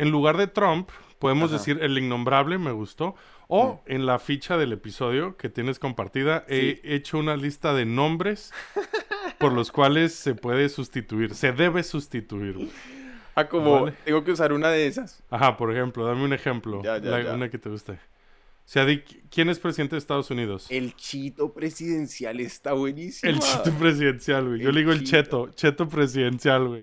en lugar de Trump, podemos Ajá. decir el innombrable, me gustó. O en la ficha del episodio que tienes compartida, he hecho una lista de nombres por los cuales se puede sustituir, se debe sustituir. Ah, como Vale. tengo que usar una de esas. Ajá, por ejemplo, dame un ejemplo. Ya, ya, la- ya. Una que te guste. O sea, ¿quién es presidente de Estados Unidos? El chito presidencial está buenísimo. El cheto presidencial, güey. Yo El le digo el cheto. cheto, cheto presidencial, güey.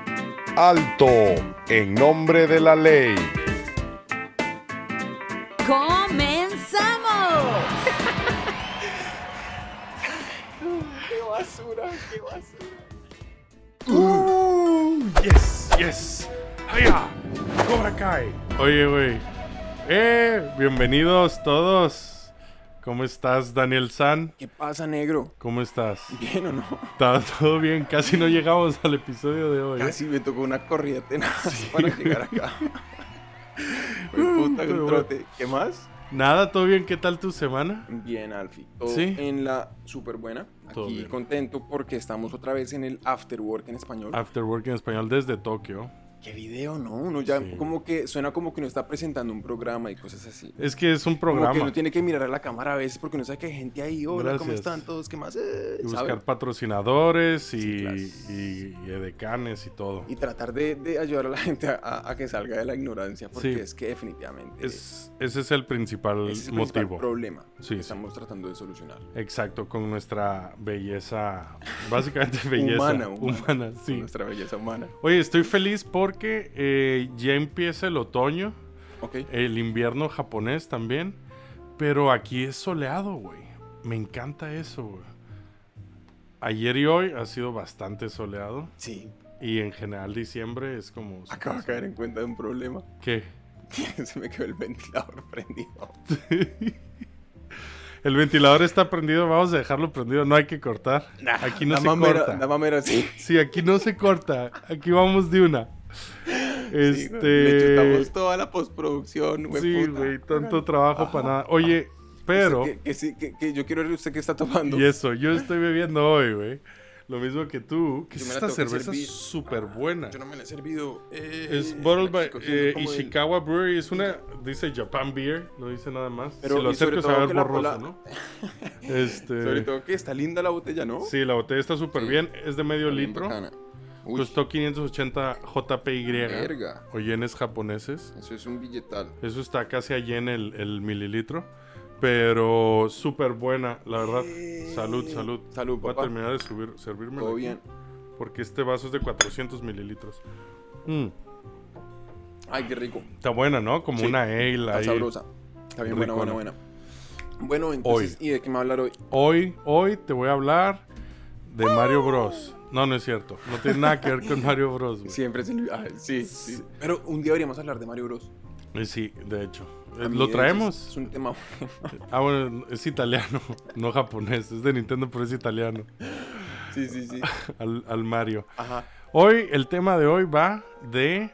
Alto, en nombre de la ley. ¡Comenzamos! ¡Qué basura! ¡Qué basura! Uh, yes, yes. ¡Haya! ¡Cobra Kai! Oye, güey. Eh, bienvenidos todos. ¿Cómo estás, Daniel San? ¿Qué pasa, negro? ¿Cómo estás? ¿Bien o no? ¿Está todo bien? Casi no llegamos al episodio de hoy. ¿eh? Casi me tocó una corrida tenaz para llegar acá. Puta, trote. ¿Qué más? Nada, ¿todo bien? ¿Qué tal tu semana? Bien, Alfie. Todo Sí. en la súper buena. Todo Aquí bien. contento porque estamos otra vez en el After Work en español. After Work en español desde Tokio. ¿Qué video, no? Uno ya Sí. como que suena como que uno está presentando un programa y cosas así. Es que es un Como que programa. uno tiene que mirar a la cámara a veces porque uno sabe que hay gente ahí. Hola, ¿cómo están todos? ¿Qué más? Eh, Y ¿sabe? buscar patrocinadores Sí, y, claro. y, y edecanes y todo. Y tratar de, de ayudar a la gente a, que salga de la ignorancia porque Sí. es que definitivamente Es, ese es el principal ese es el principal motivo. problema Sí, que sí. estamos tratando de solucionar. Exacto, con nuestra belleza, básicamente belleza Humana, humana, humana. sí. Nuestra belleza humana. Oye, estoy feliz porque eh, ya empieza el otoño, el invierno japonés también, pero aquí es soleado, güey. Me encanta eso, güey. Ayer y hoy ha sido bastante soleado Sí. y en general diciembre es como... Acabo de caer en cuenta de un problema. ¿Qué? Que se me quedó el ventilador prendido. El ventilador está prendido, vamos a dejarlo prendido, no hay que cortar. Aquí no se mamera, corta. La mamera, sí. Sí, aquí no se corta. Aquí vamos de una. Este. Le chutamos toda la postproducción, güey. sí, güey, tanto trabajo para nada. Oye, pero. Que, que que, que yo quiero ver usted que está tomando. Y eso, yo estoy bebiendo hoy, güey. Lo mismo que tú. ¿Qué es la esta que cerveza servir. súper buena? Yo no me la he servido. Eh, Es bottled by eh, como el- Ishikawa Brewery. Es una. Dice Japan Beer. No dice nada más. Pero, si lo va a ver que la borroso, bola- ¿no? Este. Sobre todo que está linda la botella, ¿no? Sí, la botella está súper Sí. bien. Es de medio litro. bacana. Uy, Costó 580 JPY. verga. O yenes japoneses. Eso es un billetal. Eso está casi allí en el, el mililitro. Pero súper buena, la verdad. Salud, salud. Salud, Voy a papá. terminar de subir, servirme. Todo bien. Porque este vaso es de 400 mililitros. Mm, Ay, qué rico. está buena, ¿no? Como Sí, una ale Está ahí. sabrosa. Está bien buena, buena, buena. Bueno, entonces, ¿y de qué me va a hablar hoy? Hoy, hoy te voy a hablar de Mario Bros. No, no es cierto. No tiene nada que ver con Mario Bros. güey. Siempre se ah, sí, sí. Pero un día deberíamos hablar de Mario Bros. Eh, Sí, de hecho. Eh, ¿Lo traemos? Es, es un tema. Ah, bueno, es italiano, no japonés. Es de Nintendo, pero es italiano. sí, sí, sí. Al, al Mario. Ajá. Hoy, el tema de hoy va de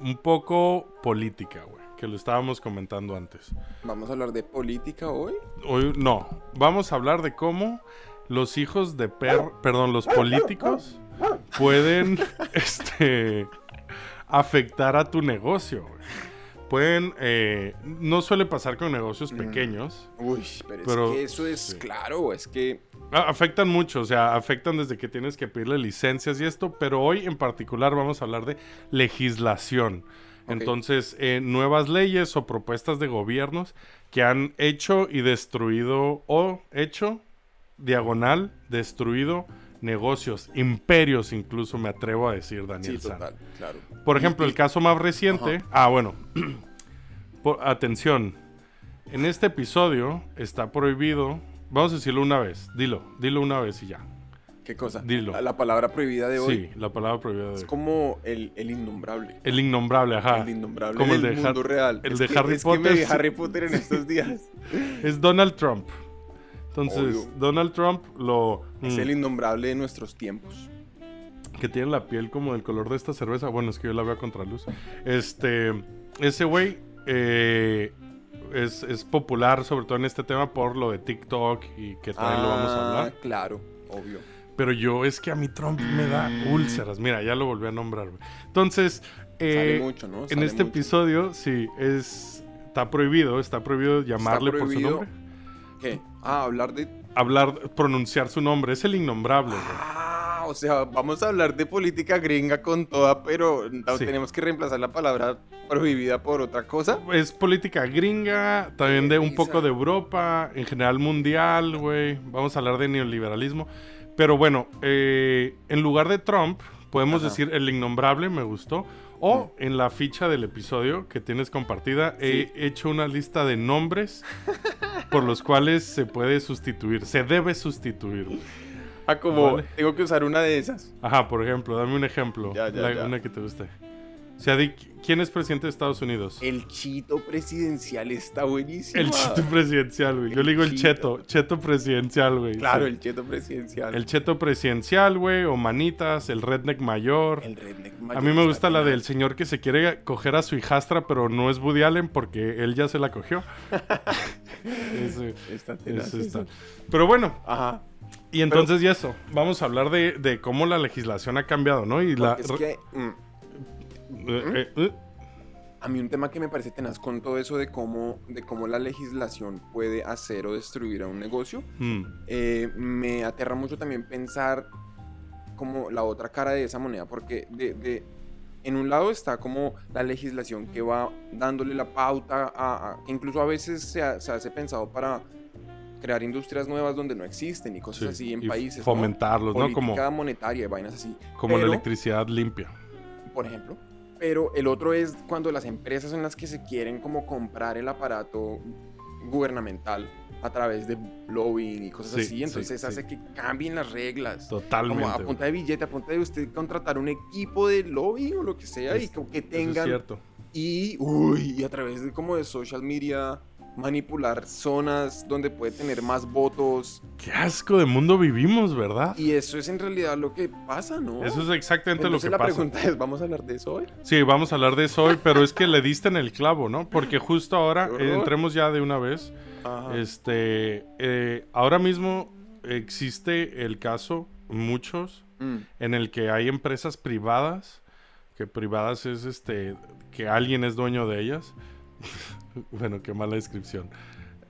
un poco política, güey. Que lo estábamos comentando antes. Vamos a hablar de política hoy. Hoy, no. Vamos a hablar de cómo los hijos de per... Perdón, los políticos pueden, este... Afectar a tu negocio, güey. Pueden... eh, no suele pasar con negocios pequeños. Uy, pero, Pero, es que eso es sí. claro, es que Afectan mucho, o sea, afectan desde que tienes que pedirle licencias y esto, pero hoy en particular vamos a hablar de legislación. Entonces, eh, nuevas leyes o propuestas de gobiernos que han hecho y destruido, o hecho, diagonal, destruido negocios, imperios incluso, me atrevo a decir, Daniel. sí, total, claro. Por ejemplo, el caso más reciente. Ajá. Ah, bueno. Po- atención. En este episodio está prohibido. Vamos a decirlo una vez. Dilo, dilo una vez y ya. ¿Qué cosa? Dilo. La palabra prohibida de hoy Sí, la palabra prohibida de es hoy. como el, el innombrable. El innombrable, ajá. El innombrable Como el del de mundo real. el Es de que- Harry es que me Potter, vi sí. Harry Potter en estos días. Es Donald Trump. Entonces, Obvio. Donald Trump lo... es mm, el innombrable de nuestros tiempos. que tiene la piel como del color de esta cerveza. Bueno, es que yo la veo a contraluz. Este, ese güey eh, es, es popular, sobre todo en este tema, por lo de TikTok y que también lo vamos a Ah, hablar. Claro, obvio. Pero yo, es que a mí Trump me da úlceras. Mira, ya lo volví a nombrar. Entonces, eh, Sale mucho, ¿no? en este mucho. episodio, sí, es... Está prohibido, está prohibido llamarle por su nombre. ¿Qué? Ah, hablar de. Hablar, pronunciar su nombre. Es el innombrable. Ah, o sea, vamos a hablar de política gringa con toda, pero Sí. tenemos que reemplazar la palabra prohibida por otra cosa. Es política gringa, también de un poco de Europa, en general mundial, güey. Vamos a hablar de neoliberalismo. Pero bueno, eh, en lugar de Trump, podemos Ajá. decir el innombrable, me gustó. O en la ficha del episodio que tienes compartida, he hecho una lista de nombres por los cuales se puede sustituir, se debe sustituir. Ah, como Vale. tengo que usar una de esas. Ajá, por ejemplo, dame un ejemplo. Ya, ya, la- ya. Una que te guste. O sea, ¿quién es presidente de Estados Unidos? El chito presidencial está buenísimo. El cheto presidencial, güey. Yo El le digo el cheto. cheto. Cheto presidencial, güey. Claro, Sí. el cheto presidencial. El cheto presidencial, güey. O manitas, el redneck mayor. El redneck A mayor mí me gusta la del señor que se quiere coger a su hijastra, pero no es Woody Allen porque él ya se la cogió. Ese- Está ese está. eso. Pero bueno, Ajá. y entonces y eso. Vamos a hablar de, de cómo la legislación ha cambiado, ¿no? Y la. Porque es que mm, a mí un tema que me parece tenaz con todo eso de cómo, de cómo la legislación puede hacer o destruir a un negocio, mm, eh, me aterra mucho también pensar como la otra cara de esa moneda, porque de, de- en un lado está como la legislación que va dándole la pauta a, a- que incluso a veces se, ha- se hace pensado para crear industrias nuevas donde no existen y cosas sí, así en y países. ¿no? Fomentarlos, ¿no? Como, Política monetaria y vainas así. como la electricidad limpia. por ejemplo. Pero el otro es cuando las empresas son las que se quieren como comprar el aparato gubernamental a través de lobbying y cosas Sí, así. sí, Entonces sí. hace que cambien las reglas. Totalmente. Como a punta de billete, a punta de usted contratar un equipo de lobby o lo que sea y Es- como que Eso es tengan cierto. y uy, y a través de como de social media manipular zonas donde puede tener más votos Qué asco de mundo vivimos, ¿verdad? y eso es en realidad lo que pasa, ¿no? Eso es exactamente Entonces lo que la pasa. pregunta es, ¿vamos a hablar de eso hoy? Sí, vamos a hablar de eso hoy, pero es que le diste en el clavo, ¿no? Porque justo ahora, eh, entremos ya de una vez. Ajá. Este, eh, ahora mismo existe el caso, muchos, Mm. en el que hay empresas privadas, que privadas es este, que alguien es dueño de ellas. bueno, qué mala descripción.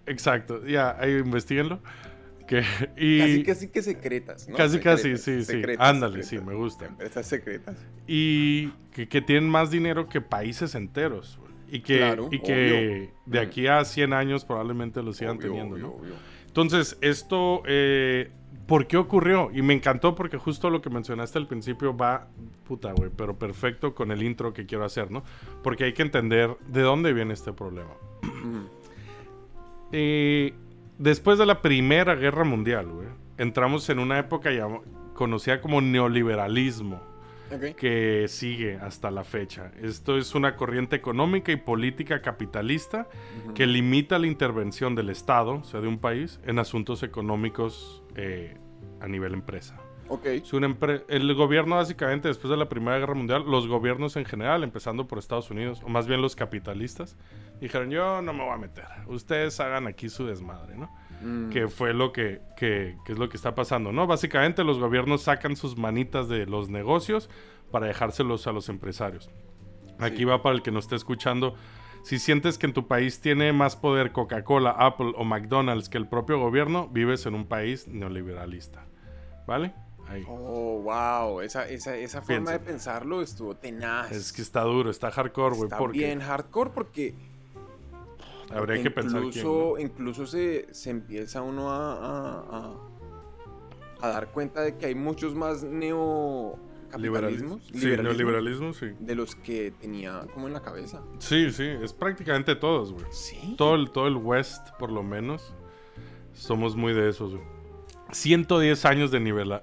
Exacto, ya, ahí investiguenlo. Que, y Casi, casi que secretas, ¿no? Casi, casi, Secretas, sí, sí. secretas, Ándale, secretas. sí, me gusta. Empresas secretas. y que, que tienen más dinero que países enteros. Y que, Claro, y que obvio. de Mm. aquí a 100 años probablemente lo sigan Obvio, teniendo, obvio, ¿no? Entonces, esto, eh, ¿por qué ocurrió? Y me encantó porque justo lo que mencionaste al principio va, puta, güey, pero perfecto con el intro que quiero hacer, ¿no? Porque hay que entender de dónde viene este problema. Mm. Eh, después de la Primera Guerra Mundial, güey, entramos en una época llam- conocida como neoliberalismo Que sigue hasta la fecha. Esto es una corriente económica y política capitalista que limita la intervención del Estado, o sea, de un país, en asuntos económicos eh, a nivel empresa. Ok. Es una empre- el gobierno, básicamente, después de la Primera Guerra Mundial, los gobiernos en general, empezando por Estados Unidos, o más bien los capitalistas, dijeron, yo no me voy a meter, ustedes hagan aquí su desmadre, ¿no? Mm. que fue lo que, que- que es lo que está pasando, ¿no? Básicamente los gobiernos sacan sus manitas de los negocios para dejárselos a los empresarios. Aquí Sí. va para el que nos esté escuchando. Si sientes que en tu país tiene más poder Coca-Cola, Apple o McDonald's que el propio gobierno, vives en un país neoliberalista. ¿Vale? Ahí. Oh, wow. Esa, esa, esa forma de pensarlo estuvo tenaz. Es que está duro, está hardcore, güey. Está Porque bien hardcore porque habría que pensar quién, incluso, ¿no? incluso se, se empieza uno a, a, a- a dar cuenta de que hay muchos más neocapitalismos Sí, neoliberalismo, sí. de los que tenía como en la cabeza. Sí, sí, es prácticamente todos, güey. Sí. todo el, todo el West, por lo menos, somos muy de esos. güey. 110 años de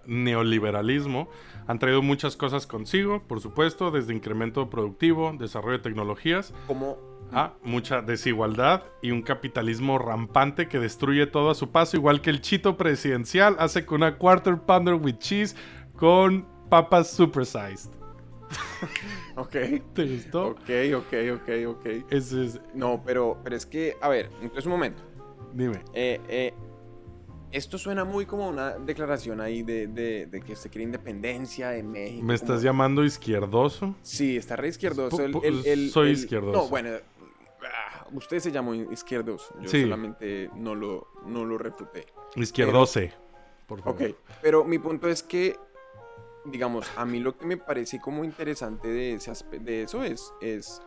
neoliberalismo han traído muchas cosas consigo, por supuesto, desde incremento productivo, desarrollo de tecnologías, Como a mucha desigualdad y un capitalismo rampante que destruye todo a su paso, igual que el chito presidencial hace con una quarter pounder with cheese con papas supersized. Ok. ¿Te gustó? Ok, ok, ok, ok. Ese es, No, pero, pero es que, a ver, entonces un momento. dime. Eh, eh, esto suena muy como una declaración ahí de, de- de que se quiere independencia de México. ¿Me estás como- llamando izquierdoso? Sí, está re izquierdoso. Pu- el- pu- el- el- soy izquierdoso. No, bueno, usted se llamó izquierdoso. Yo Sí. solamente no lo, no lo refuté. Izquierdose. Por favor. Ok, pero mi punto es que, digamos, a mí lo que me parece como interesante de, ese de eso es, es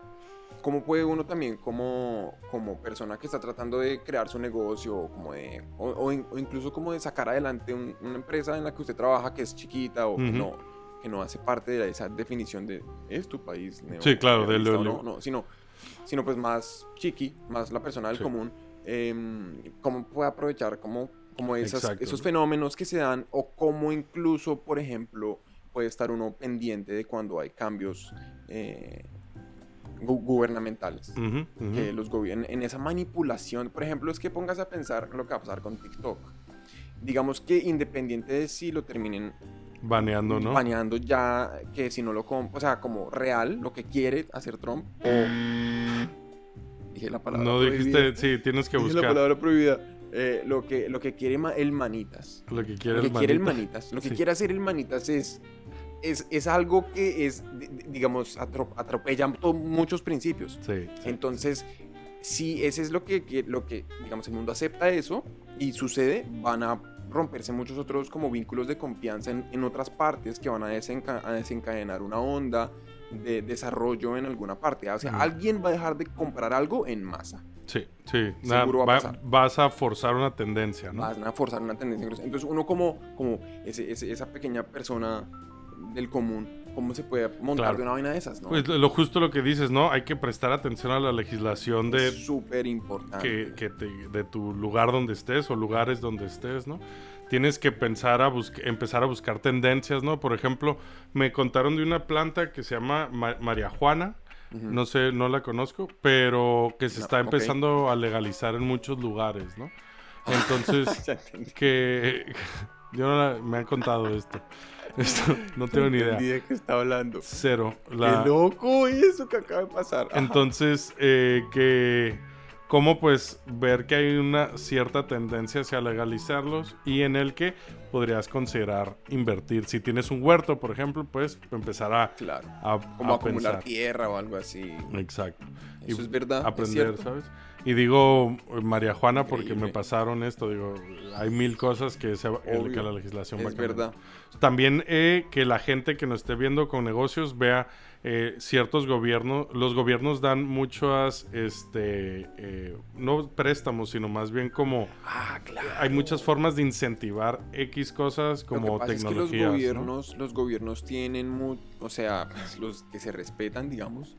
cómo puede uno también como, como persona que está tratando de crear su negocio o, como de, o, o in- o incluso como de sacar adelante un- una empresa en la que usted trabaja que es chiquita o que, Ujú. no, que no hace parte de esa definición de es tu país. Sí, claro, de lo- no, no, sino, sino pues más chiqui, más la persona del Sí. común. em, cómo puede aprovechar como, como esas- Exacto. esos fenómenos que se dan o cómo incluso, por ejemplo, puede estar uno pendiente de cuando hay cambios eh, gu- gubernamentales. Ujú, ujú. Que los gobiernos, en esa manipulación, por ejemplo, es que pongas a pensar lo que va a pasar con TikTok. Digamos que independiente de si lo terminen Baneando, ¿no? baneando ya, que si no lo o sea, como real, lo que quiere hacer Trump, o dije la palabra No prohibida. dijiste, sí, tienes que Dije la buscar palabra prohibida. Eh, lo, que, lo que quiere el manitas. lo que Lo quiere que el quiere el manita. manitas. Lo que Sí. quiere hacer el manitas es, es, es algo que es, di- di- digamos, atro- atropella muchos principios. Sí, sí. Entonces, si ese es lo que, que- lo que, digamos, el mundo acepta eso y sucede, van a romperse muchos otros como vínculos de confianza en, en otras partes que van a, desenca- a desencadenar una onda de desarrollo en alguna parte. O sea, Ujú. alguien va a dejar de comprar algo en masa. Sí, sí. Seguro va a va- pasar. vas a forzar una tendencia, ¿no? Van a forzar una tendencia. Entonces, uno como, como ese- ese- esa pequeña persona del común, ¿cómo se puede montar Claro. de una vaina de esas? ¿no? Pues lo justo lo que dices, ¿no? Hay que prestar atención a la legislación de, es súper importante. que, que te- de tu lugar donde estés o lugares donde estés, ¿no? Tienes que pensar a empezar a buscar tendencias, ¿no? Por ejemplo, me contaron de una planta que se llama ma- María Juana, Ujú. no sé, no la conozco, pero que se No, está empezando a legalizar en muchos lugares, ¿no? Entonces, que yo no la- me han contado esto. Esto no tengo ni idea. de qué está hablando. Cero. La- Qué loco eso que acaba de pasar. Ajá. Entonces, eh, que cómo pues ver que hay una cierta tendencia hacia legalizarlos y en el que podrías considerar invertir. Si tienes un huerto, por ejemplo, pues empezar a, claro. a, Como a acumular pensar. tierra o algo así. Exacto. Eso Y es verdad. Aprender. ¿sabes? Y digo eh, María Juana porque me pasaron esto. Digo, hay mil cosas que, se, Obvio. que la legislación va Es cambiando. verdad. También eh, que la gente que nos esté viendo con negocios vea eh, ciertos gobiernos. Los gobiernos dan muchas, este, eh, no préstamos, sino más bien como Ah, claro. hay muchas formas de incentivar X cosas como que es que los gobiernos, los gobiernos tienen, mu- o sea, los que se respetan, digamos,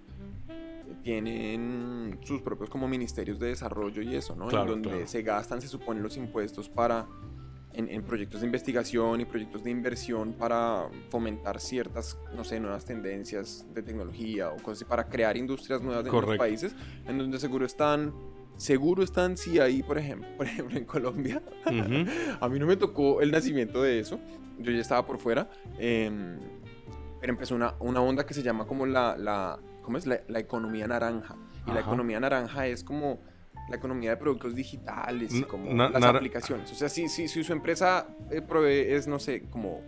tienen sus propios como ministerios de desarrollo y eso, ¿no? Claro, en donde claro. se gastan, se supone, los impuestos para en, en proyectos de investigación y proyectos de inversión para fomentar ciertas, no sé, nuevas tendencias de tecnología o cosas así, para crear industrias nuevas en los países, en donde seguro están, seguro están, sí, ahí, por ejemplo, por ejemplo, en Colombia, a mí no me tocó el nacimiento de eso. Yo ya estaba por fuera. em, pero empezó una, una onda que se llama como la, la, ¿cómo es? La, la economía naranja. Y la economía naranja es como la economía de productos digitales y como na- las aplicaciones. O sea, si, si, si su empresa eh, provee, es, no sé, como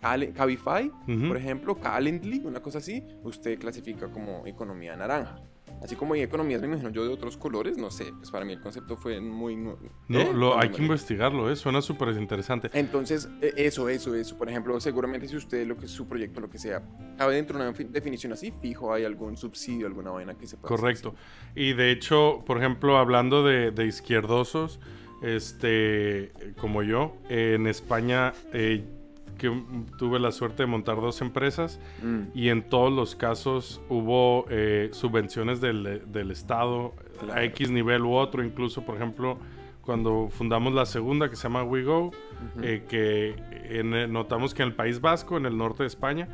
Cal- Cabify, por ejemplo, Calendly, una cosa así, usted clasifica como economía naranja. Así como hay economías, me imagino yo, de otros colores, no sé, pues para mí el concepto fue muy... No, ¿eh? lo, hay que investigarlo, ¿eh? Suena súper interesante. Entonces, e- eso, eso, eso. Por ejemplo, seguramente si usted, lo que es su proyecto, lo que sea, cabe dentro de una fi- definición así, fijo, hay algún subsidio, alguna vaina que se pueda hacer Correcto. Y de hecho, por ejemplo, hablando de, de izquierdosos, este, como yo, eh, en España eh, que tuve la suerte de montar dos empresas. Mm, y en todos los casos hubo eh, subvenciones del, del Estado Claro. a X nivel u otro, incluso, por ejemplo, cuando fundamos la segunda que se llama WeGo, eh, que en notamos que en el País Vasco, en el norte de España,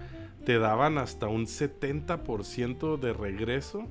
te daban hasta un 70% de regreso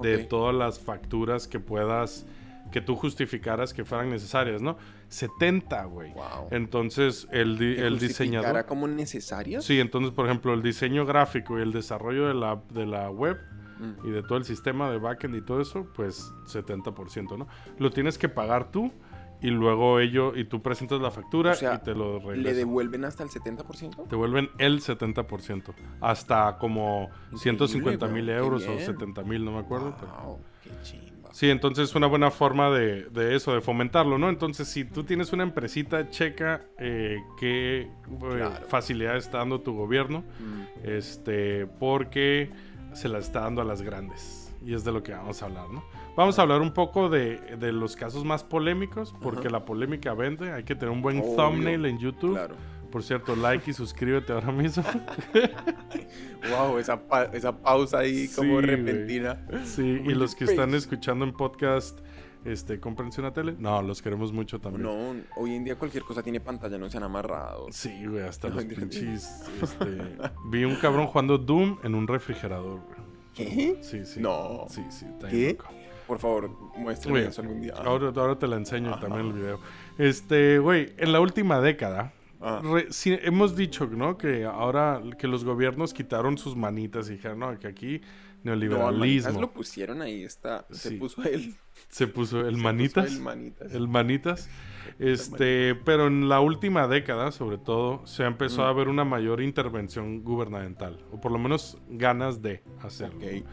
de Ok. todas las facturas que puedas, que tú justificaras que fueran necesarias, ¿no? 70, güey. Wow. Entonces, el, di- ¿Que el diseñador... como necesario? Sí, entonces, por ejemplo, el diseño gráfico y el desarrollo de la, de la web Mm. y de todo el sistema de backend y todo eso, pues 70%, ¿no? Lo tienes que pagar tú y luego ello, y tú presentas la factura O sea, y te lo ¿Le regresan. devuelven hasta el 70%? Te devuelven el 70%. Hasta como 150 mil euros o bien. 70 mil, no me acuerdo. pero- Wow, qué chimba. Sí, entonces es una buena forma de, de eso, de fomentarlo, ¿no? Entonces, si tú tienes una empresita, checa eh, qué eh, facilidad está dando tu gobierno, Mm. este, porque se la está dando a las grandes. Y es de lo que vamos a hablar, ¿no? Vamos a hablar un poco de, de los casos más polémicos, porque la polémica vende. Hay que tener un buen Obvio. thumbnail en YouTube. Claro. Por cierto, like y suscríbete ahora mismo. Wow, esa, pa- esa pausa ahí como Sí, repentina. Sí, y los que están pues. escuchando en podcast, este, cómprense una tele. No, los queremos mucho también. No, hoy en día cualquier cosa tiene pantalla, no se han amarrado. Sí, güey, hasta No, los pinches. Este, vi un cabrón jugando Doom en un refrigerador, güey. ¿Qué? Sí, sí. No. Sí, sí, está ¿Qué? loco. Por favor, muéstrame eso algún día. Ahora, ahora te la enseño Ajá. también el video. Este, güey, en la última década, Ah. re- sí, hemos dicho, ¿no? Que ahora que los gobiernos quitaron sus manitas y dijeron, no, que aquí No, al neoliberalismo. Manitas lo pusieron ahí, está. Se Sí. puso él. Se puso el se puso manitas. el manitas. El manitas. Este, pero en la última década, sobre todo, se empezó Mm. a ver una mayor intervención gubernamental, o por lo menos ganas de hacerlo. Ok.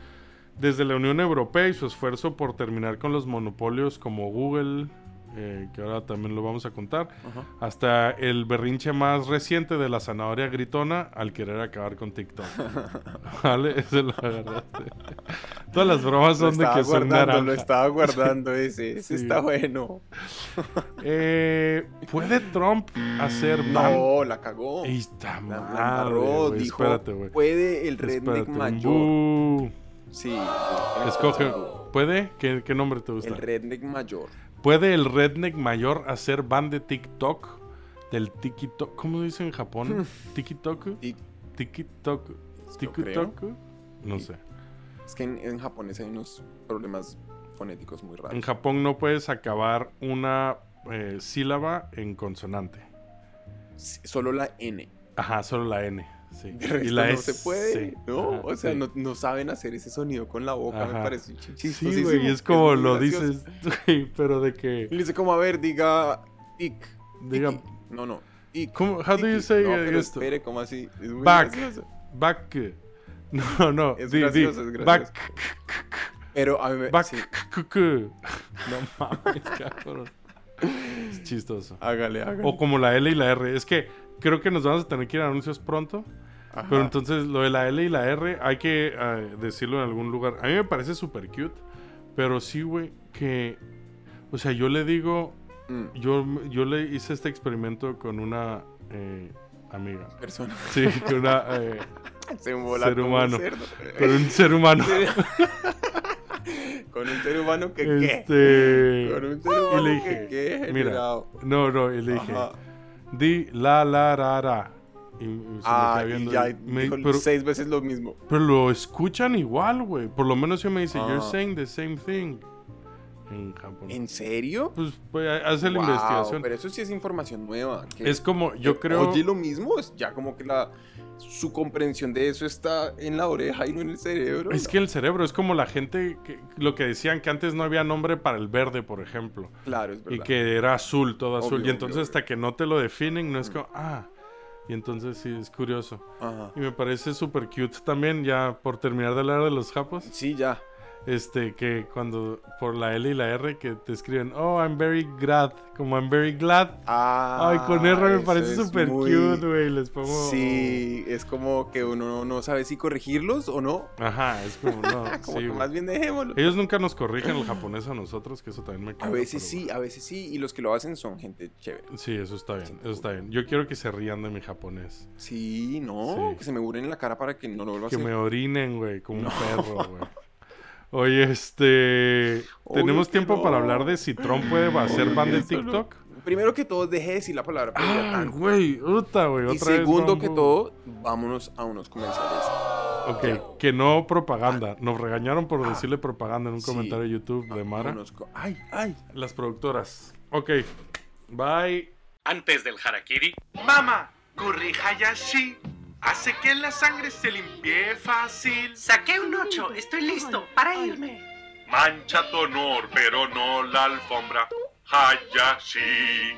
Desde la Unión Europea y su esfuerzo por terminar con los monopolios como Google, eh, que ahora también lo vamos a contar, Ajá. hasta el berrinche más reciente de la zanahoria gritona al querer acabar con TikTok. ¿Vale? Ese lo agarraste. Todas las bromas son de que son guardando, lo naranja. estaba guardando ese. Ese Sí. está bueno. Eh, ¿Puede Trump hacer No, la cagó. Ahí está La, madre, la dijo, Espérate, güey. puede el redneck mayor. Sí. Escoge. ¿Puede? ¿Qué, qué nombre te gusta? El redneck mayor. ¿Puede el redneck mayor hacer ban de TikTok? Del TikTok. ¿Cómo dice en Japón? ¿TikTok? TikTok. ¿TikTok? No sé. Es que en, en japonés hay unos problemas fonéticos muy En raros. Japón no puedes acabar una eh, sílaba en consonante. Sí, Solo la N. Ajá, solo la N. Sí. Y la no se puede, sí. ¿no? Ajá, o sea, sí. no, no saben hacer ese sonido con la boca, me parece ch- Sí, chistosísimo. güey, es como lo gracioso. dices, pero de Y que... le dice como, a ver, diga tic. Diga. No, no. tic, ¿cómo, how do you say no, pero esto? espere, ¿cómo así? Es muy Back. gracioso. Back. No, no. Es di, di, gracioso, es gracioso. Back. Pero a mí me... Back. sí, No mames, cabrón. Es chistoso. hágale, hágale. O como la L y la R. Es que creo que nos vamos a tener que ir a anuncios pronto. Ajá. Pero entonces lo de la L y la R hay que eh, decirlo en algún lugar. A mí me parece súper cute. Pero sí, güey, que... O sea, yo le digo... Mm, Yo, yo le hice este experimento con una eh, amiga. persona. Sí, con una... eh, Se Ser un humano. con un ser humano. Con un ser humano que qué. Este... Con un ser humano le que dije, qué. mira. No, no, y le dije, Ajá. Di la la ra ra. Y, y se me Ah, y ya y me- dijo pero, seis veces lo mismo. pero lo escuchan igual, güey. Por lo menos yo me dice, you're Ah. saying the same thing. En Japón. ¿En serio? Pues, pues hace la investigación. Pero eso sí es información nueva. que- Es como, yo que creo... Oye lo mismo, es ya como que la su comprensión de eso está en la oreja y no en el cerebro. Es ¿no? que el cerebro es como la gente, que, lo que decían que antes no había nombre para el verde, por ejemplo. Claro, es verdad. Y que era azul, todo azul. Y entonces obvio, hasta que no te lo definen, no es como, ah. Y entonces sí, es curioso. Ajá. Y me parece súper cute también, ya por terminar de hablar de los japos. Sí, ya. Este, que cuando por la L y la R que te escriben, oh, I'm very glad, como I'm very glad. Ah, Ay, con R me eso parece súper muy- cute, güey. Les pongo. Sí, es como que uno no sabe si corregirlos o no. Ajá, es como, no. Como sí, que más bien dejémoslo. Ellos nunca nos corrigen el japonés a nosotros, que eso también me A caga, veces sí, a veces sí. Y los que lo hacen son gente chévere. Sí, eso está bien, eso está bien. Yo quiero que se rían de mi japonés. Sí, no. Sí. Que se me burlen en la cara para que no lo vuelva a Que hacer. me orinen, güey, como un No. perro, güey. Oye, este. ¿Tenemos tiempo no. para hablar de si Trump puede hacer ban de no. TikTok? Primero que todo, deje de decir la palabra Ah, güey, puta, güey. Y otra vez segundo que todo, vámonos a unos comerciales. Ok, que no propaganda. Nos regañaron por decirle propaganda en un Ah. Sí. comentario de YouTube de Mara. Vámonos co- Ay, ay. Las productoras. Ok, bye. Antes del harakiri, Mamá, curry hayashi hace que la sangre se limpie fácil. saqué un 8, estoy listo para irme. Mancha tu honor, pero no la alfombra. Hayashi.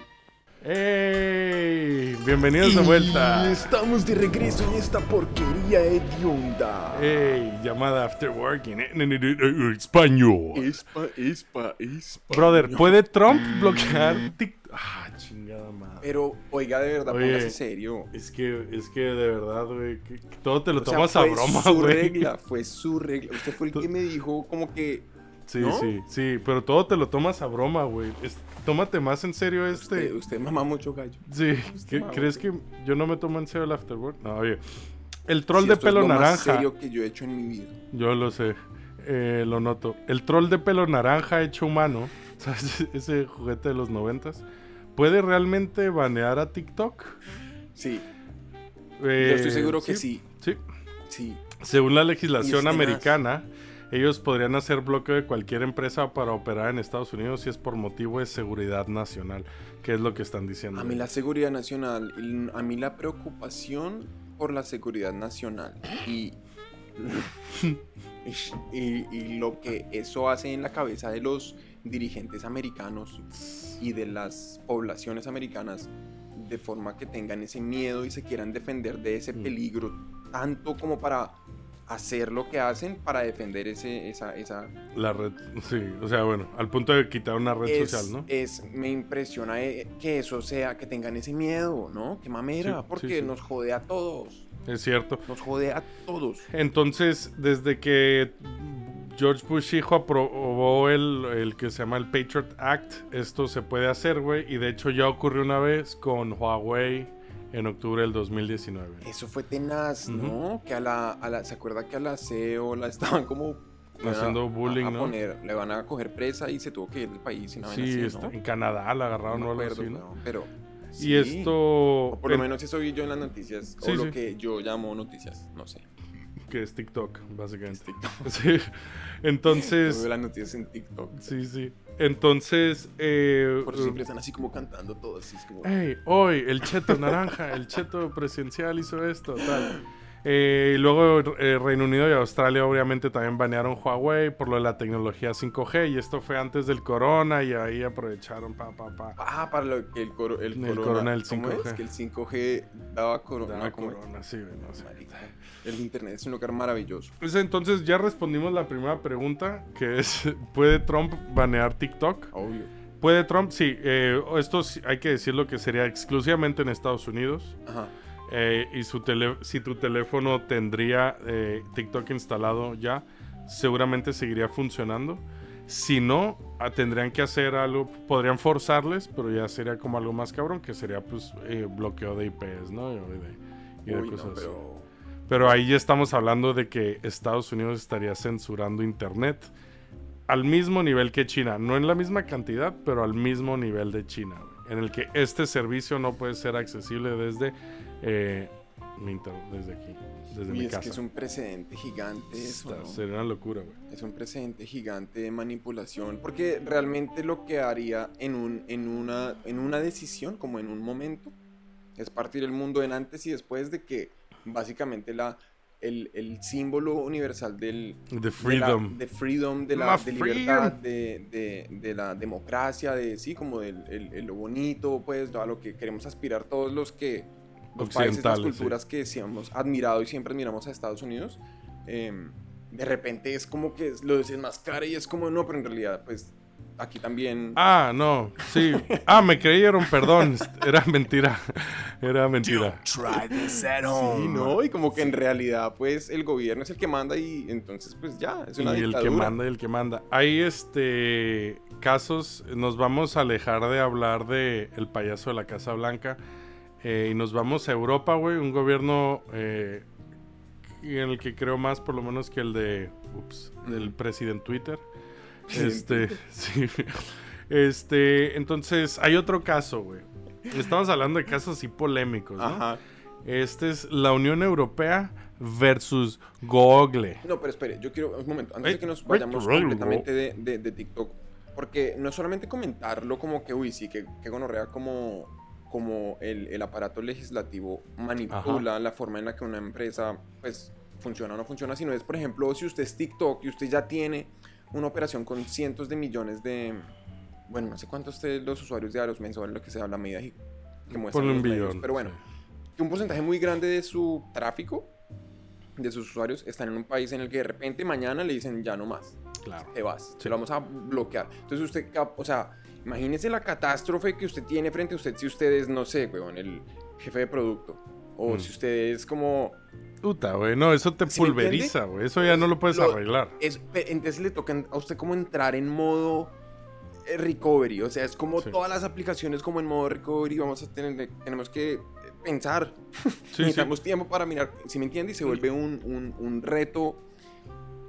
¡Ey! Bienvenidos de vuelta. Estamos de regreso en esta porquería hedionda. ¡Ey! Llamada After Working. eh, Español. Espa, espa, espa. Brother, ¿puede Trump bloquear TikTok? Ah, chingada madre. Pero, oiga, de verdad, Oye. póngase serio. Es que, es que de verdad, güey, que, que todo te lo O sea, tomas a fue broma, su güey. regla, fue su regla. Usted fue el que me dijo como que Sí, ¿no? sí, sí, pero todo te lo tomas a broma, güey. Es- tómate más en serio este. usted, usted mama mucho gallo. Sí, ¿qué- mamá, ¿crees que yo no me tomo en serio el afterwork? No, oye. El troll Sí, de esto es pelo lo más naranja. serio que yo he hecho en mi vida. Yo lo sé, eh, lo noto. El troll de pelo naranja hecho humano, ¿sabes? Ese juguete de los noventas, ¿puede realmente banear a TikTok? Sí, Eh, yo estoy seguro que sí. Sí. Sí. Según la legislación americana, ellos podrían hacer bloqueo de cualquier empresa para operar en Estados Unidos si es por motivo de seguridad nacional, que es lo que están diciendo. A mí la seguridad nacional, a mí la preocupación por la seguridad nacional y, y, y lo que eso hace en la cabeza de los dirigentes americanos y de las poblaciones americanas, de forma que tengan ese miedo y se quieran defender de ese Mm. peligro, tanto como para hacer lo que hacen para defender ese, esa, esa, La red, sí, o sea, bueno, al punto de quitar una red es, social, ¿no? es- me impresiona eh, que eso sea, que tengan ese miedo, ¿no? Que mamera, Sí, porque sí, sí. nos jode a todos. Es cierto. Nos jode a todos. Entonces, desde que George Bush hijo aprobó el, el que se llama el Patriot Act, esto se puede hacer, güey. Y de hecho ya ocurrió una vez con Huawei en octubre del 2019. Eso fue tenaz, ¿no? Que a la, a la, ¿se acuerda que a la CEO la estaban como a- Haciendo bullying, a, a ¿no? poner, le van a coger presa y se tuvo que ir del país. y vaina Sí, así, está- ¿no? en Canadá la No agarraron o algo así, ¿no? pero Y sí. esto... O por lo en- menos eso vi yo en las noticias. Sí, o lo sí. que yo llamo noticias. No sé. Que es TikTok, básicamente. TikTok. Sí. Entonces... las noticias en TikTok. Sí, sí. Entonces... Eh, Por eso siempre están así como cantando todo. Así es como. Hey, hoy el cheto naranja, el cheto presidencial hizo esto, tal. Eh, y luego eh, Reino Unido y Australia obviamente también banearon Huawei por lo de la tecnología 5G y esto fue antes del corona y ahí aprovecharon pa pa pa. Ah, para lo que el, coro, el, El corona, corona del ¿cómo 5G. es? Que el 5G daba corona. Daba ¿cómo es? corona, sí, no sé. El internet es un lugar maravilloso. Pues entonces ya respondimos la primera pregunta que es ¿puede Trump banear TikTok? Obvio. ¿Puede Trump? Sí, eh, esto hay que decirlo que sería exclusivamente en Estados Unidos. Ajá. Eh, y su tele- si tu teléfono tendría eh, TikTok instalado ya, seguramente seguiría funcionando. Si no, ah, tendrían que hacer algo, podrían forzarles, pero ya sería como algo más cabrón, que sería pues bloqueo de IPs, ¿no? Y de, y de Uy, no, cosas así. Pero... Ahí ya estamos hablando de que Estados Unidos estaría censurando Internet al mismo nivel que China. No en la misma cantidad, pero al mismo nivel de China. En el que este servicio no puede ser accesible desde, eh, mi desde aquí, desde Uy, mi es casa. que es un precedente gigante eso. Sería una locura, güey. Es un precedente gigante de manipulación. Porque realmente lo que haría en, un, en, una, en una decisión, como en un momento, es partir el mundo en antes y después de que básicamente la, el, el símbolo universal del, The freedom. de, la, de freedom, de, la, de libertad, de, de- de la democracia, de sí, como del el- el- lo bonito, pues, a lo que queremos aspirar todos los que los países, las sí. culturas que sí hemos admirado y siempre admiramos a Estados Unidos. em, de repente es como que lo desenmascara y es como, no, pero en realidad, pues, aquí también... Ah, no, sí. Ah, me creyeron, perdón. Era mentira. Era mentira. Try this at Sí, ¿no? Y como que en realidad, pues, el gobierno es el que manda y entonces, pues, ya, es Y una el dictadura. que manda y el que manda. Hay este casos, nos vamos a alejar de hablar de el payaso de la Casa Blanca eh, y nos vamos a Europa, güey, un gobierno eh, en el que creo más, por lo menos, que el de. Ups, del presidente Twitter. Este, sí. Este, entonces, hay otro caso, güey. Estamos hablando de casos así polémicos, ¿no? Ajá. Este es la Unión Europea versus Google. No, pero espere, yo quiero un momento, antes de que nos ay, vayamos ay, completamente de, de- de TikTok, porque no es solamente comentarlo como que, uy, sí, que, que gonorrea como, como el, el aparato legislativo manipula la forma en la que una empresa, pues, funciona o no funciona, sino es, por ejemplo, si usted es TikTok y usted ya tiene una operación con cientos de millones de, bueno, no sé cuántos ustedes los usuarios diarios mensuales, lo que sea, la medida que muestran los medios, billón. pero bueno, sí. que un porcentaje muy grande de su tráfico, de sus usuarios, están en un país en el que de repente mañana le dicen ya no más, Claro. te vas, Sí. te lo vamos a bloquear. Entonces usted, o sea, imagínese la catástrofe que usted tiene frente a usted si usted es, no sé, weón, el jefe de producto. O Mm. si usted es como... Puta, güey. No, eso te ¿Sí pulveriza, güey. Eso ya no lo puedes Lo- arreglar. Es, entonces le toca a usted como entrar en modo eh, recovery. O sea, es como Sí. todas las aplicaciones como en modo recovery. Vamos a tener, tenemos que eh, pensar. Sí. Necesitamos tiempo para mirar. Si me entiende, y se vuelve un, un- un reto.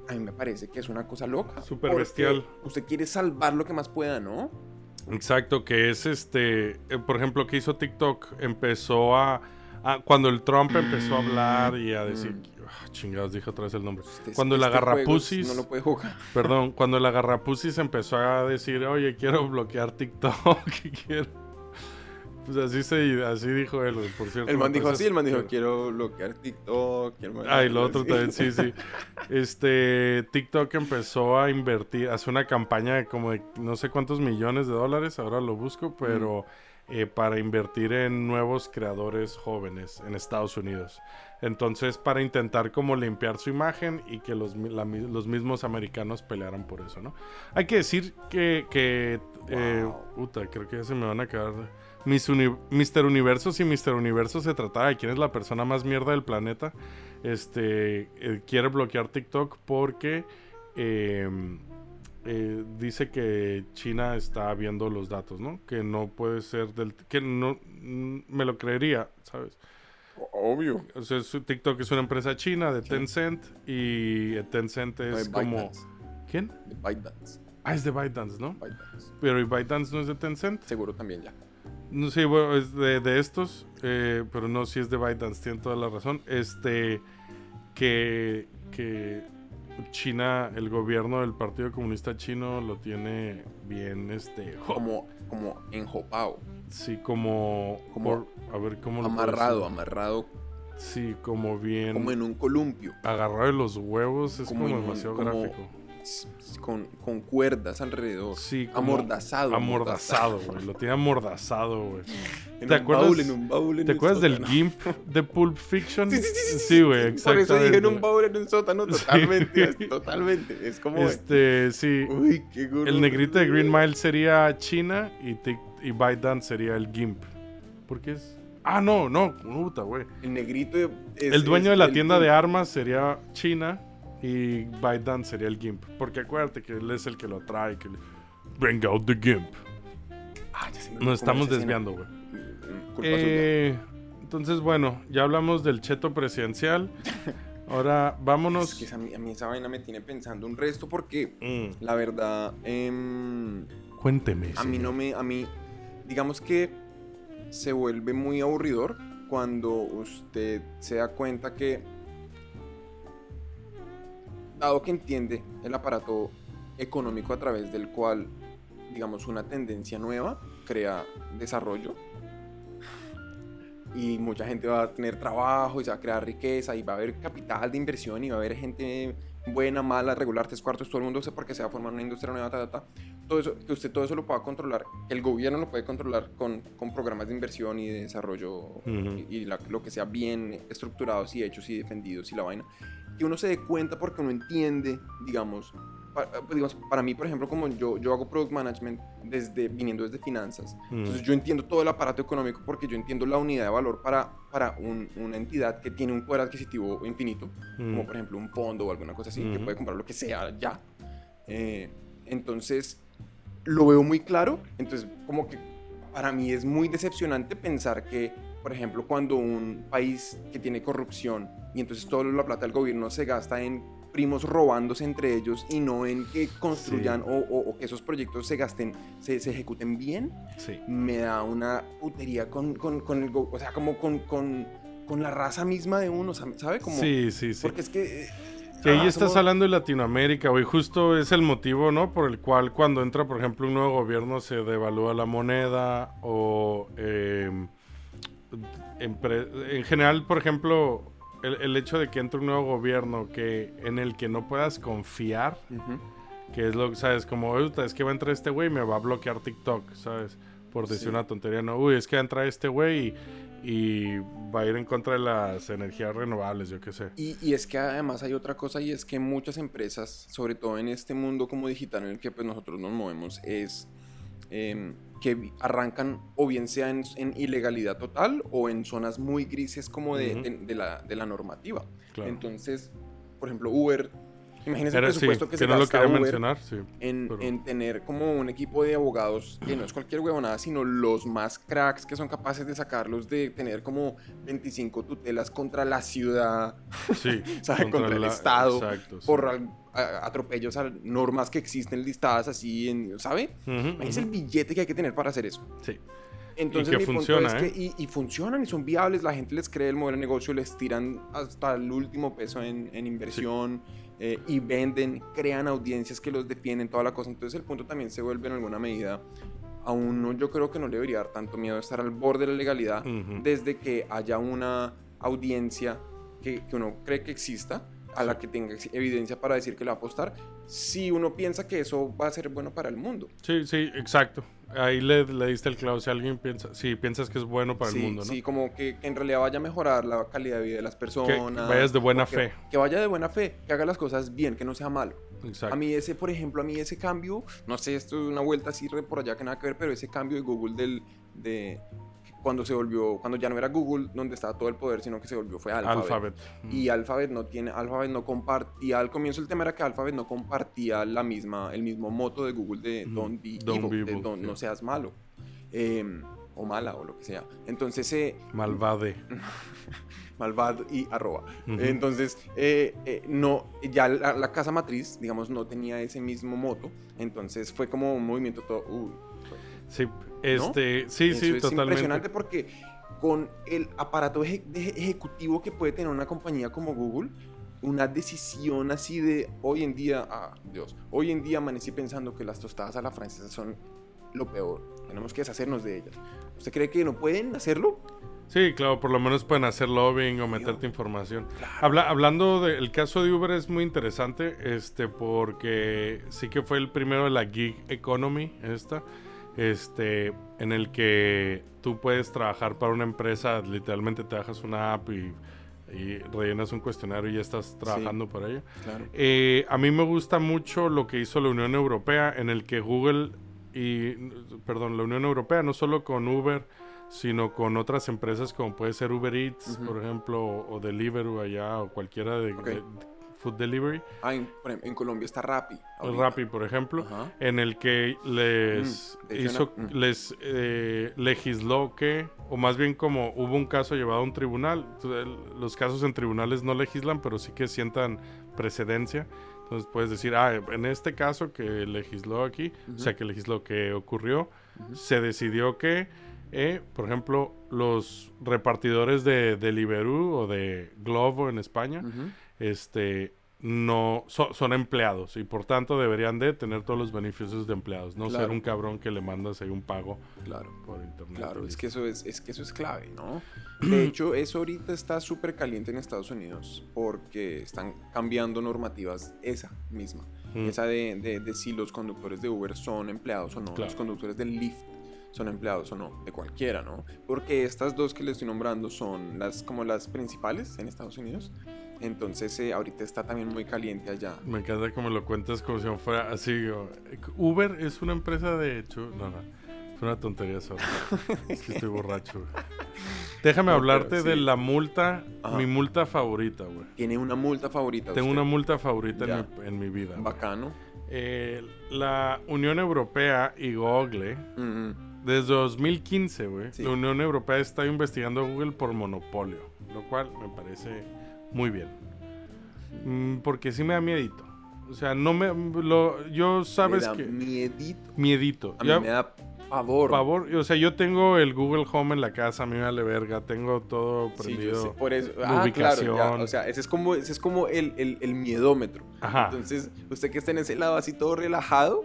A mí me parece que es una cosa loca. Súper bestial. Usted quiere salvar lo que más pueda, ¿no? Exacto, que es este, eh, por ejemplo, que hizo TikTok, empezó a, a- cuando el Trump empezó a hablar y a decir, Mm. ah, chingados, dije otra vez el nombre. Usted- Cuando el este agarrapusis, No lo puede jugar. perdón, cuando el agarrapusis empezó a decir, oye, quiero bloquear TikTok, quiero, pues así se, así dijo él, por cierto. El man dijo así, el man dijo, quiero bloquear TikTok. Ah, y lo otro así. también, sí, sí. Este, TikTok empezó a invertir, hace una campaña de como de no sé cuántos millones de dólares, ahora lo busco, pero eh, para invertir en nuevos creadores jóvenes en Estados Unidos. Entonces, para intentar como limpiar su imagen y que los, la los mismos americanos pelearan por eso, ¿no? Hay que decir que, que eh, Wow. puta, creo que ya se me van a quedar... Miss Uni- Mr. Universo, si Mr. Universo se trataba de quién es la persona más mierda del planeta, este eh, quiere bloquear TikTok porque eh, eh, dice que China está viendo los datos, ¿no? Que no puede ser del... que no... mm, me lo creería, ¿sabes? Obvio. O sea, TikTok es una empresa china de Tencent y Tencent es como... ¿Quién? De ByteDance. Ah, es de ByteDance, ¿no? ByteDance. Pero ¿y ByteDance no es de Tencent? Seguro también ya. No sé, bueno, es de, de estos, eh, pero no, si es de ByteDance, tienen toda la razón. Este, que, que China, el gobierno del Partido Comunista Chino lo tiene bien, este, Como, como enjopado. sí, como, Como por- a ver, ¿cómo lo Amarrado, decir? amarrado. Sí, como bien, Como en un columpio. agarrado de los huevos, es como como, en un- demasiado como- gráfico. Con, con cuerdas alrededor. Sí, Amordazado. Amordazado, güey, lo tiene amordazado, güey. ¿Te acuerdas- baúl, en un baúl, en ¿Te el acuerdas del. GIMP de Pulp Fiction? Sí, sí, sí, sí, Sí, güey, Por exactamente. eso dije en un baúl, en un sótano. Sí. Totalmente. es- Totalmente. Es como. Este, sí. Uy, qué gordo. El negrito de Green Mile sería China y, Tic- y ByteDance sería el GIMP. ¿Por qué es? Ah, no, no, puta, güey. El negrito es. El dueño es de la el- tienda de armas sería China y ByteDance sería el GIMP. Porque acuérdate que él es el que lo trae. Que le- Bring out the GIMP. Ah, ya se me olvidó Nos estamos desviando, güey. Mm. Eh, entonces, bueno, ya hablamos del cheto presidencial. Ahora Es vámonos. que esa- a mí, esa vaina me tiene pensando un resto porque Mm, la verdad, em, cuénteme. a mí señor. no me, a mí, digamos que se vuelve muy aburridor cuando usted se da cuenta que, dado que entiende el aparato económico a través del cual, digamos, una tendencia nueva crea desarrollo, y mucha gente va a tener trabajo y se va a crear riqueza y va a haber capital de inversión y va a haber gente buena, mala, regular, tres cuartos, todo el mundo sé por qué se va a formar una industria nueva, ta, ta, ta. Todo eso, que usted todo eso lo pueda controlar, que el gobierno lo puede controlar con, con programas de inversión y de desarrollo Ujú. y, y la- lo que sea bien estructurados y hechos y defendidos y la vaina. Que uno se dé cuenta porque uno entiende, digamos, pa- pues, digamos, para mí, por ejemplo, como yo, yo hago product management desde, viniendo desde finanzas, Mm. entonces yo entiendo todo el aparato económico porque yo entiendo la unidad de valor para, para un- una entidad que tiene un poder adquisitivo infinito, Mm. como por ejemplo un fondo o alguna cosa así, que puede comprar lo que sea ya. Eh, entonces, lo veo muy claro, entonces como que para mí es muy decepcionante pensar que por ejemplo, cuando un país que tiene corrupción y entonces toda la plata del gobierno se gasta en primos robándose entre ellos y no en que construyan Sí. o, o- o que esos proyectos se gasten, se, se ejecuten bien, Sí. me da una putería con, con, con el, o sea, como con, con, con la raza misma de uno, ¿sabe? Como, Sí, sí, sí. Porque es que... Que ahí ah, estás somos- hablando de Latinoamérica, güey. Justo es el motivo, ¿no? Por el cual cuando entra, por ejemplo, un nuevo gobierno se devalúa la moneda o... eh, empre- en general, por ejemplo, el, el hecho de que entre un nuevo gobierno que en el que no puedas confiar, que es lo que, ¿sabes? Como, "Uy, puta, es que va a entrar este güey y me va a bloquear TikTok, ¿sabes? Por decir Sí. una tontería, no. Uy, es que va a entrar este güey y, y va a ir en contra de las energías renovables, yo qué sé. Y, y es que además hay otra cosa y es que muchas empresas, sobre todo en este mundo como digital en el que pues nosotros nos movemos, es em, que arrancan o bien sea en, en ilegalidad total o en zonas muy grises como de, de- de la, de la normativa. Claro. Entonces, por ejemplo, Uber, imagínense el sí, presupuesto que, se no lo gasta Uber mencionar, sí. en, pero- en tener como un equipo de abogados que no es cualquier huevonada, sino los más cracks que son capaces de sacarlos de tener como 25 tutelas contra la ciudad, Sí, ¿sabe? Contra el Estado, Exacto. por al- a- atropellos a normas que existen listadas así, en, ¿sabe? Ujú, Es el billete que hay que tener para hacer eso. Sí. Entonces que mi funciona, punto es que ¿eh? y, y funcionan y son viables, la gente les cree el modelo de negocio, les tiran hasta el último peso en, en inversión eh, y venden, crean audiencias que los defienden, toda la cosa. Entonces el punto también se vuelve en alguna medida a uno yo creo que no le debería dar tanto miedo estar al borde de la legalidad desde que haya una audiencia que, que uno cree que exista a la que tenga evidencia para decir que le va a apostar si uno piensa que eso va a ser bueno para el mundo. Sí, sí, exacto. Ahí le, le diste el clavo. Si alguien piensa, si piensas que es bueno para sí, el mundo, ¿no? Sí, como que, que en realidad vaya a mejorar la calidad de vida de las personas. vayas de buena o que- fe. Que vaya de buena fe, que haga las cosas bien, que no sea malo. Exacto. A mí ese, por ejemplo, a mí ese cambio, no sé, esto es una vuelta así por allá que nada que ver, pero ese cambio de Google del, de cuando se volvió, cuando ya no era Google donde estaba todo el poder, sino que se volvió fue Alphabet. Alphabet. Y Alphabet no tiene, Alphabet no compartía, al comienzo el tema era que Alphabet no compartía la misma, el mismo moto de Google de. Don't be Don't evil, be de don't- sí. no seas malo. em, o mala o lo que sea. Entonces, eh, Malvade. malvado y arroba. Entonces, eh, eh, no, ya la, la casa matriz, digamos, no tenía ese mismo moto. Entonces fue como un movimiento todo. uy, Sí, este, sí, eso sí, es totalmente. impresionante porque con el aparato eje- de- ejecutivo que puede tener una compañía como Google, una decisión así de hoy en día, ah, Dios, hoy en día amanecí pensando que las tostadas a la francesa son lo peor. Tenemos que deshacernos de ellas. ¿Usted cree que no pueden hacerlo? Sí, claro, por lo menos pueden hacer lobbying o meterte información. Habla- hablando del caso de Uber es muy interesante, este, porque sí que fue el primero de la gig economy, esta, este, en el que tú puedes trabajar para una empresa, literalmente te bajas una app y, y rellenas un cuestionario y ya estás trabajando por ella. Claro. Eh, a mí me gusta mucho lo que hizo la Unión Europea, en el que Google y, perdón, la Unión Europea, no solo con Uber, sino con otras empresas como puede ser Uber Eats, por ejemplo, o Deliveroo allá, o cualquiera de food delivery, Ah, en, en Colombia está Rappi. ahorita. Rappi, por ejemplo, Ajá. en el que les Mm, hizo, no- mm. les eh, legisló que, o más bien como hubo un caso llevado a un tribunal, el- los casos en tribunales no legislan, pero sí que sientan precedencia. Entonces puedes decir, ah, en este caso que legisló aquí, o sea, que legisló que ocurrió, se decidió que, eh, por ejemplo, los repartidores de Deliveroo o de Globo en España, Ujú. Este no so- son empleados y por tanto deberían de tener todos los beneficios de empleados, no ser un cabrón que le mandas ahí un pago Claro. por internet. Claro, es que eso es, es que eso es clave, ¿no? De hecho, eso ahorita está súper caliente en Estados Unidos porque están cambiando normativas esa misma. Mm. Esa de, de- de si los conductores de Uber son empleados o no, Claro. los conductores del Lyft son empleados o no, de cualquiera, ¿no? Porque estas dos que les estoy nombrando son las como las principales en Estados Unidos. Entonces, eh, ahorita está también muy caliente allá. Me encanta me lo cuentes como si fuera así. Uber es una empresa de hecho. No, no. Es una tontería eso. es que estoy borracho. Déjame No, pero hablarte de sí. la multa, Ajá. mi multa favorita, güey. Tiene una multa favorita. Tengo usted. una multa favorita en mi, en mi vida. Bacano. Eh, la Unión Europea y Google Mm, mm. Desde 2015, güey, Sí. la Unión Europea está investigando a Google por monopolio, lo cual me parece muy bien. Mm, porque sí me da miedito. O sea, no me... Lo, yo sabes Me da que... miedito. Miedito. A mí Ya- me da pavor. Favor, o sea, yo tengo el Google Home en la casa, a mí me vale verga, tengo todo Sí, yo prendido. sé, por eso. la Ah, claro, ya, ubicación. o sea, ese es como, ese es como el, el, el miedómetro. Ajá. Entonces, usted que está en ese lado así todo relajado,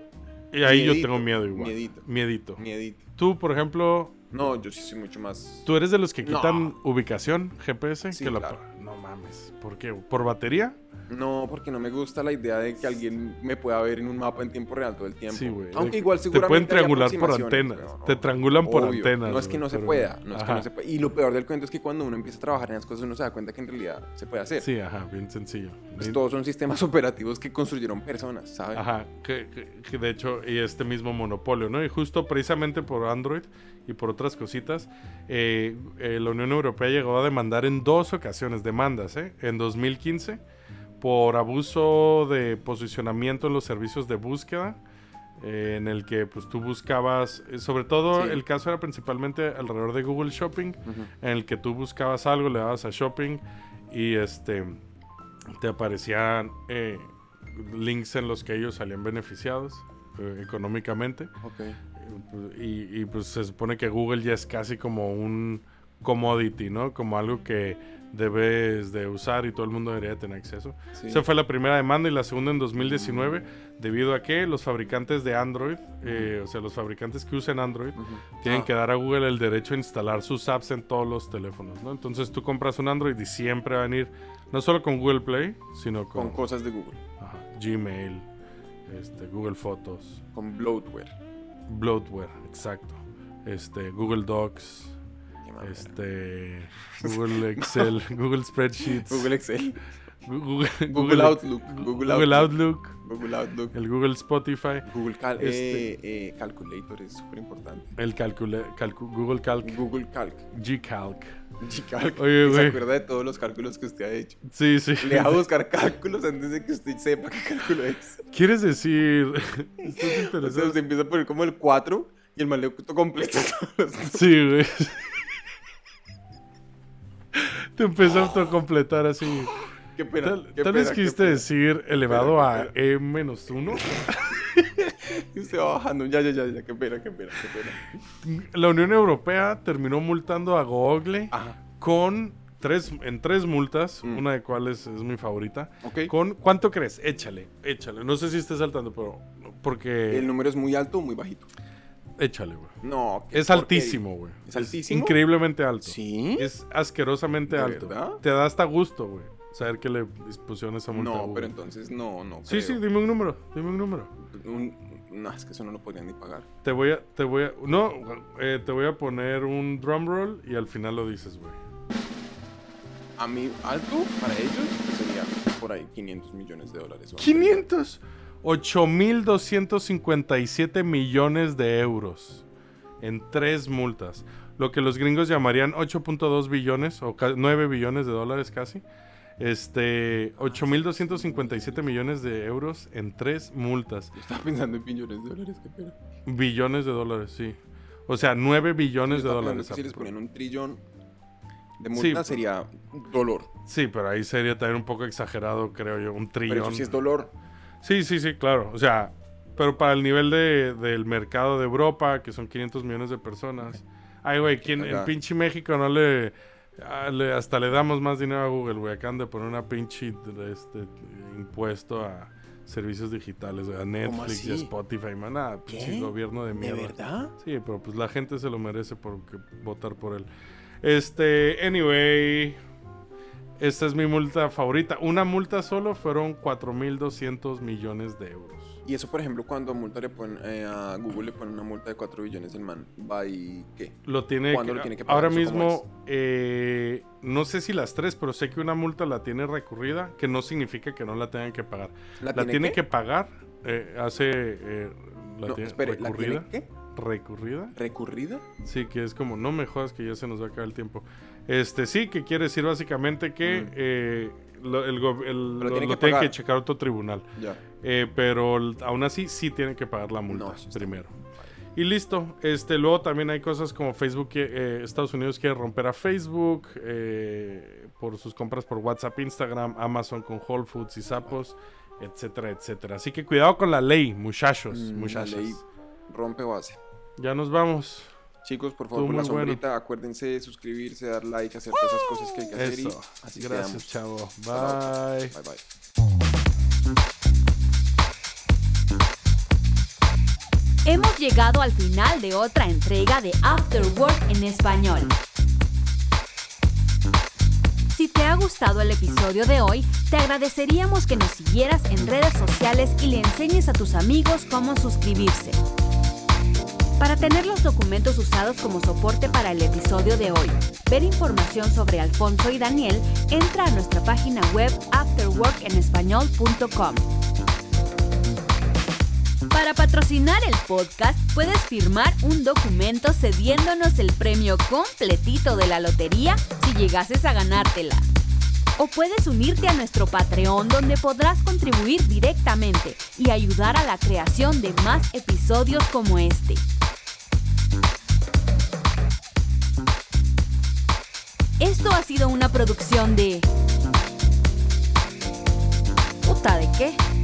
y ahí yo miedito, tengo miedo igual. miedito. Miedito. miedito. Tú, por ejemplo, No, yo sí soy mucho más. tú eres de los que No. quitan ubicación GPS. Sí, que la- claro. No mames. ¿Por qué? ¿Por batería? No, porque no me gusta la idea de que alguien me pueda ver en un mapa en tiempo real todo el tiempo. Sí, güey. Aunque igual Te seguramente. pueden hay triangular por antenas. no. Te triangulan por antenas. No es que no se pueda. No es que Ajá. no se pueda. Y lo peor del cuento es que cuando uno empieza a trabajar en las cosas, uno se da cuenta que en realidad se puede hacer. Sí, ajá, bien sencillo. Pues todos son sistemas operativos que construyeron personas, ¿sabes? Ajá, que, que- que de hecho, y este mismo monopolio, ¿no? Y justo precisamente por Android y por otras cositas, eh, eh, la Unión Europea llegó a demandar en dos ocasiones, demandas, ¿eh? En 2015, por abuso de posicionamiento en los servicios de búsqueda, eh, en el que pues tú buscabas, eh, sobre todo Sí. el caso era principalmente alrededor de Google Shopping, en el que tú buscabas algo, le dabas a shopping y este te aparecían eh, links en los que ellos salían beneficiados eh, económicamente. Y, y, pues se supone que Google ya es casi como un commodity, ¿no? Como algo que debes de usar y todo el mundo debería tener acceso. Sí. Esa fue la primera demanda y la segunda en 2019 debido a que los fabricantes de Android, eh, o sea, los fabricantes que usan Android, tienen Ah, que dar a Google el derecho a instalar sus apps en todos los teléfonos, ¿no? Entonces tú compras un Android y siempre va a venir no solo con Google Play, sino Con con, cosas de Google. ajá, Gmail, este, Google Fotos, Con bloatware. Bloatware, exacto, este, Google Docs, Este, Google Excel, Google Spreadsheets, Google Excel. Google, Google Outlook. Google, Google Outlook. Outlook, Google Outlook. el Google Spotify, Google Cal Este- eh, eh, Calculator es súper importante. el calcula- calcu- Google Calc, Google Calc. Gcalc. Gcalc. Oye, ¿Se acuerda de todos los cálculos que usted ha hecho? Sí, sí. Le va a buscar cálculos antes de que usted sepa qué cálculo es. ¿Quieres decir? Estás O sea, usted empieza a poner como el 4 y el maleco completo. Sí, güey. Te empezó a autocompletar así. Qué pena. Tal, qué tal pena, vez quisiste pena. decir elevado a E menos uno. Y usted va bajando. Ya, ya, ya, ya. Qué pena, qué pena, qué pena. La Unión Europea terminó multando a Google Ajá. con tres, en tres multas, Mm. una de cuales es mi favorita. Con, ¿Cuánto crees? Échale, échale. No sé si estés saltando, pero porque... ¿El número es muy alto o muy bajito? Échale, güey. No. Es altísimo, güey. ¿Es altísimo? increíblemente alto. ¿Sí? Es asquerosamente ¿De alto. verdad? Te da hasta gusto, güey. Saber que le pusieron esa multa. No, pero entonces no, no. Sí, sí, dime un número. Dime un número. Un- no, es que eso no lo podrían ni pagar. Te voy a, te voy a, no, eh, te voy a poner un drum roll y al final lo dices, güey. A mí, alto para ellos sería por ahí 500 millones de dólares. o algo. 500. 8.257 millones de euros en tres multas. Lo que los gringos llamarían 8.2 billones o ca- 9 billones de dólares casi. Este, 8.257 millones de euros en tres multas. Yo estaba pensando en billones de dólares, qué pena. Billones de dólares, sí. O sea, 9 billones de dólares. Si les ponían un trillón de Sí, multa pues. sería dolor. Sí, pero ahí sería también un poco exagerado, creo yo. Un Pero trillón. eso sí es dolor. Sí, sí, sí, claro. O sea, pero para el nivel de, del mercado de Europa, que son 500 millones de personas. Ay, güey, ¿quién, en pinche México no le, ah, le- Hasta le damos más dinero a Google, güey. Acaban de poner una pinche este, impuesto a servicios digitales, güey, a Netflix y a? Spotify, man. Nada, pinche gobierno de ¿De mierda. verdad? Sí, pero pues la gente se lo merece por votar por él. Este, anyway, esta es mi multa favorita. Una multa solo fueron 4.200 millones de euros. Y eso, por ejemplo, cuando a, multa le ponen, eh, a Google le ponen una multa de 4 billones, el man va y ¿qué? Lo tiene, ¿Cuándo que, lo tiene que pagar? ahora ¿Eso cómo mismo, eh, no sé si las tres, pero sé que una multa la tiene recurrida, que no significa que no la tengan que pagar. ¿La, La, tiene que pagar, eh, hace eh, la No, tiene espere, ¿la tiene qué? ¿Recurrida? ¿Recurrida? Sí, que es como, no me jodas que ya se nos va a acabar el tiempo. Este, sí, que quiere decir básicamente que Mm. eh, lo, el go- el- Pero lo- tiene lo que tiene pagar. que checar otro tribunal. Ya. Eh, pero aún así sí tiene que pagar la multa No, primero. Y listo. Este, luego también hay cosas como Facebook, eh, Estados Unidos quiere romper a Facebook eh, por sus compras por WhatsApp, Instagram, Amazon con Whole Foods y Sapos, etcétera, etcétera. Así que cuidado con la ley, muchachos, Mm, la muchachas. ley rompe base. Ya nos vamos. Chicos, por favor, con la bueno. sombrita, acuérdense de suscribirse, dar like, hacer todas esas cosas que hay que hacer. Eso. Y así Gracias, quedamos. chavo. Bye. Bye bye. Hemos llegado al final de otra entrega de After Work en español. Si te ha gustado el episodio de hoy, te agradeceríamos que nos siguieras en redes sociales y le enseñes a tus amigos cómo suscribirse. Para tener los documentos usados como soporte para el episodio de hoy, ver información sobre Alfonso y Daniel, entra a nuestra página web afterworkenespañol.com. Para patrocinar el podcast, puedes firmar un documento cediéndonos el premio completito de la lotería si llegases a ganártela. O puedes unirte a nuestro Patreon donde podrás contribuir directamente y ayudar a la creación de más episodios como este. Esto ha sido una producción de... ¿Puta de qué?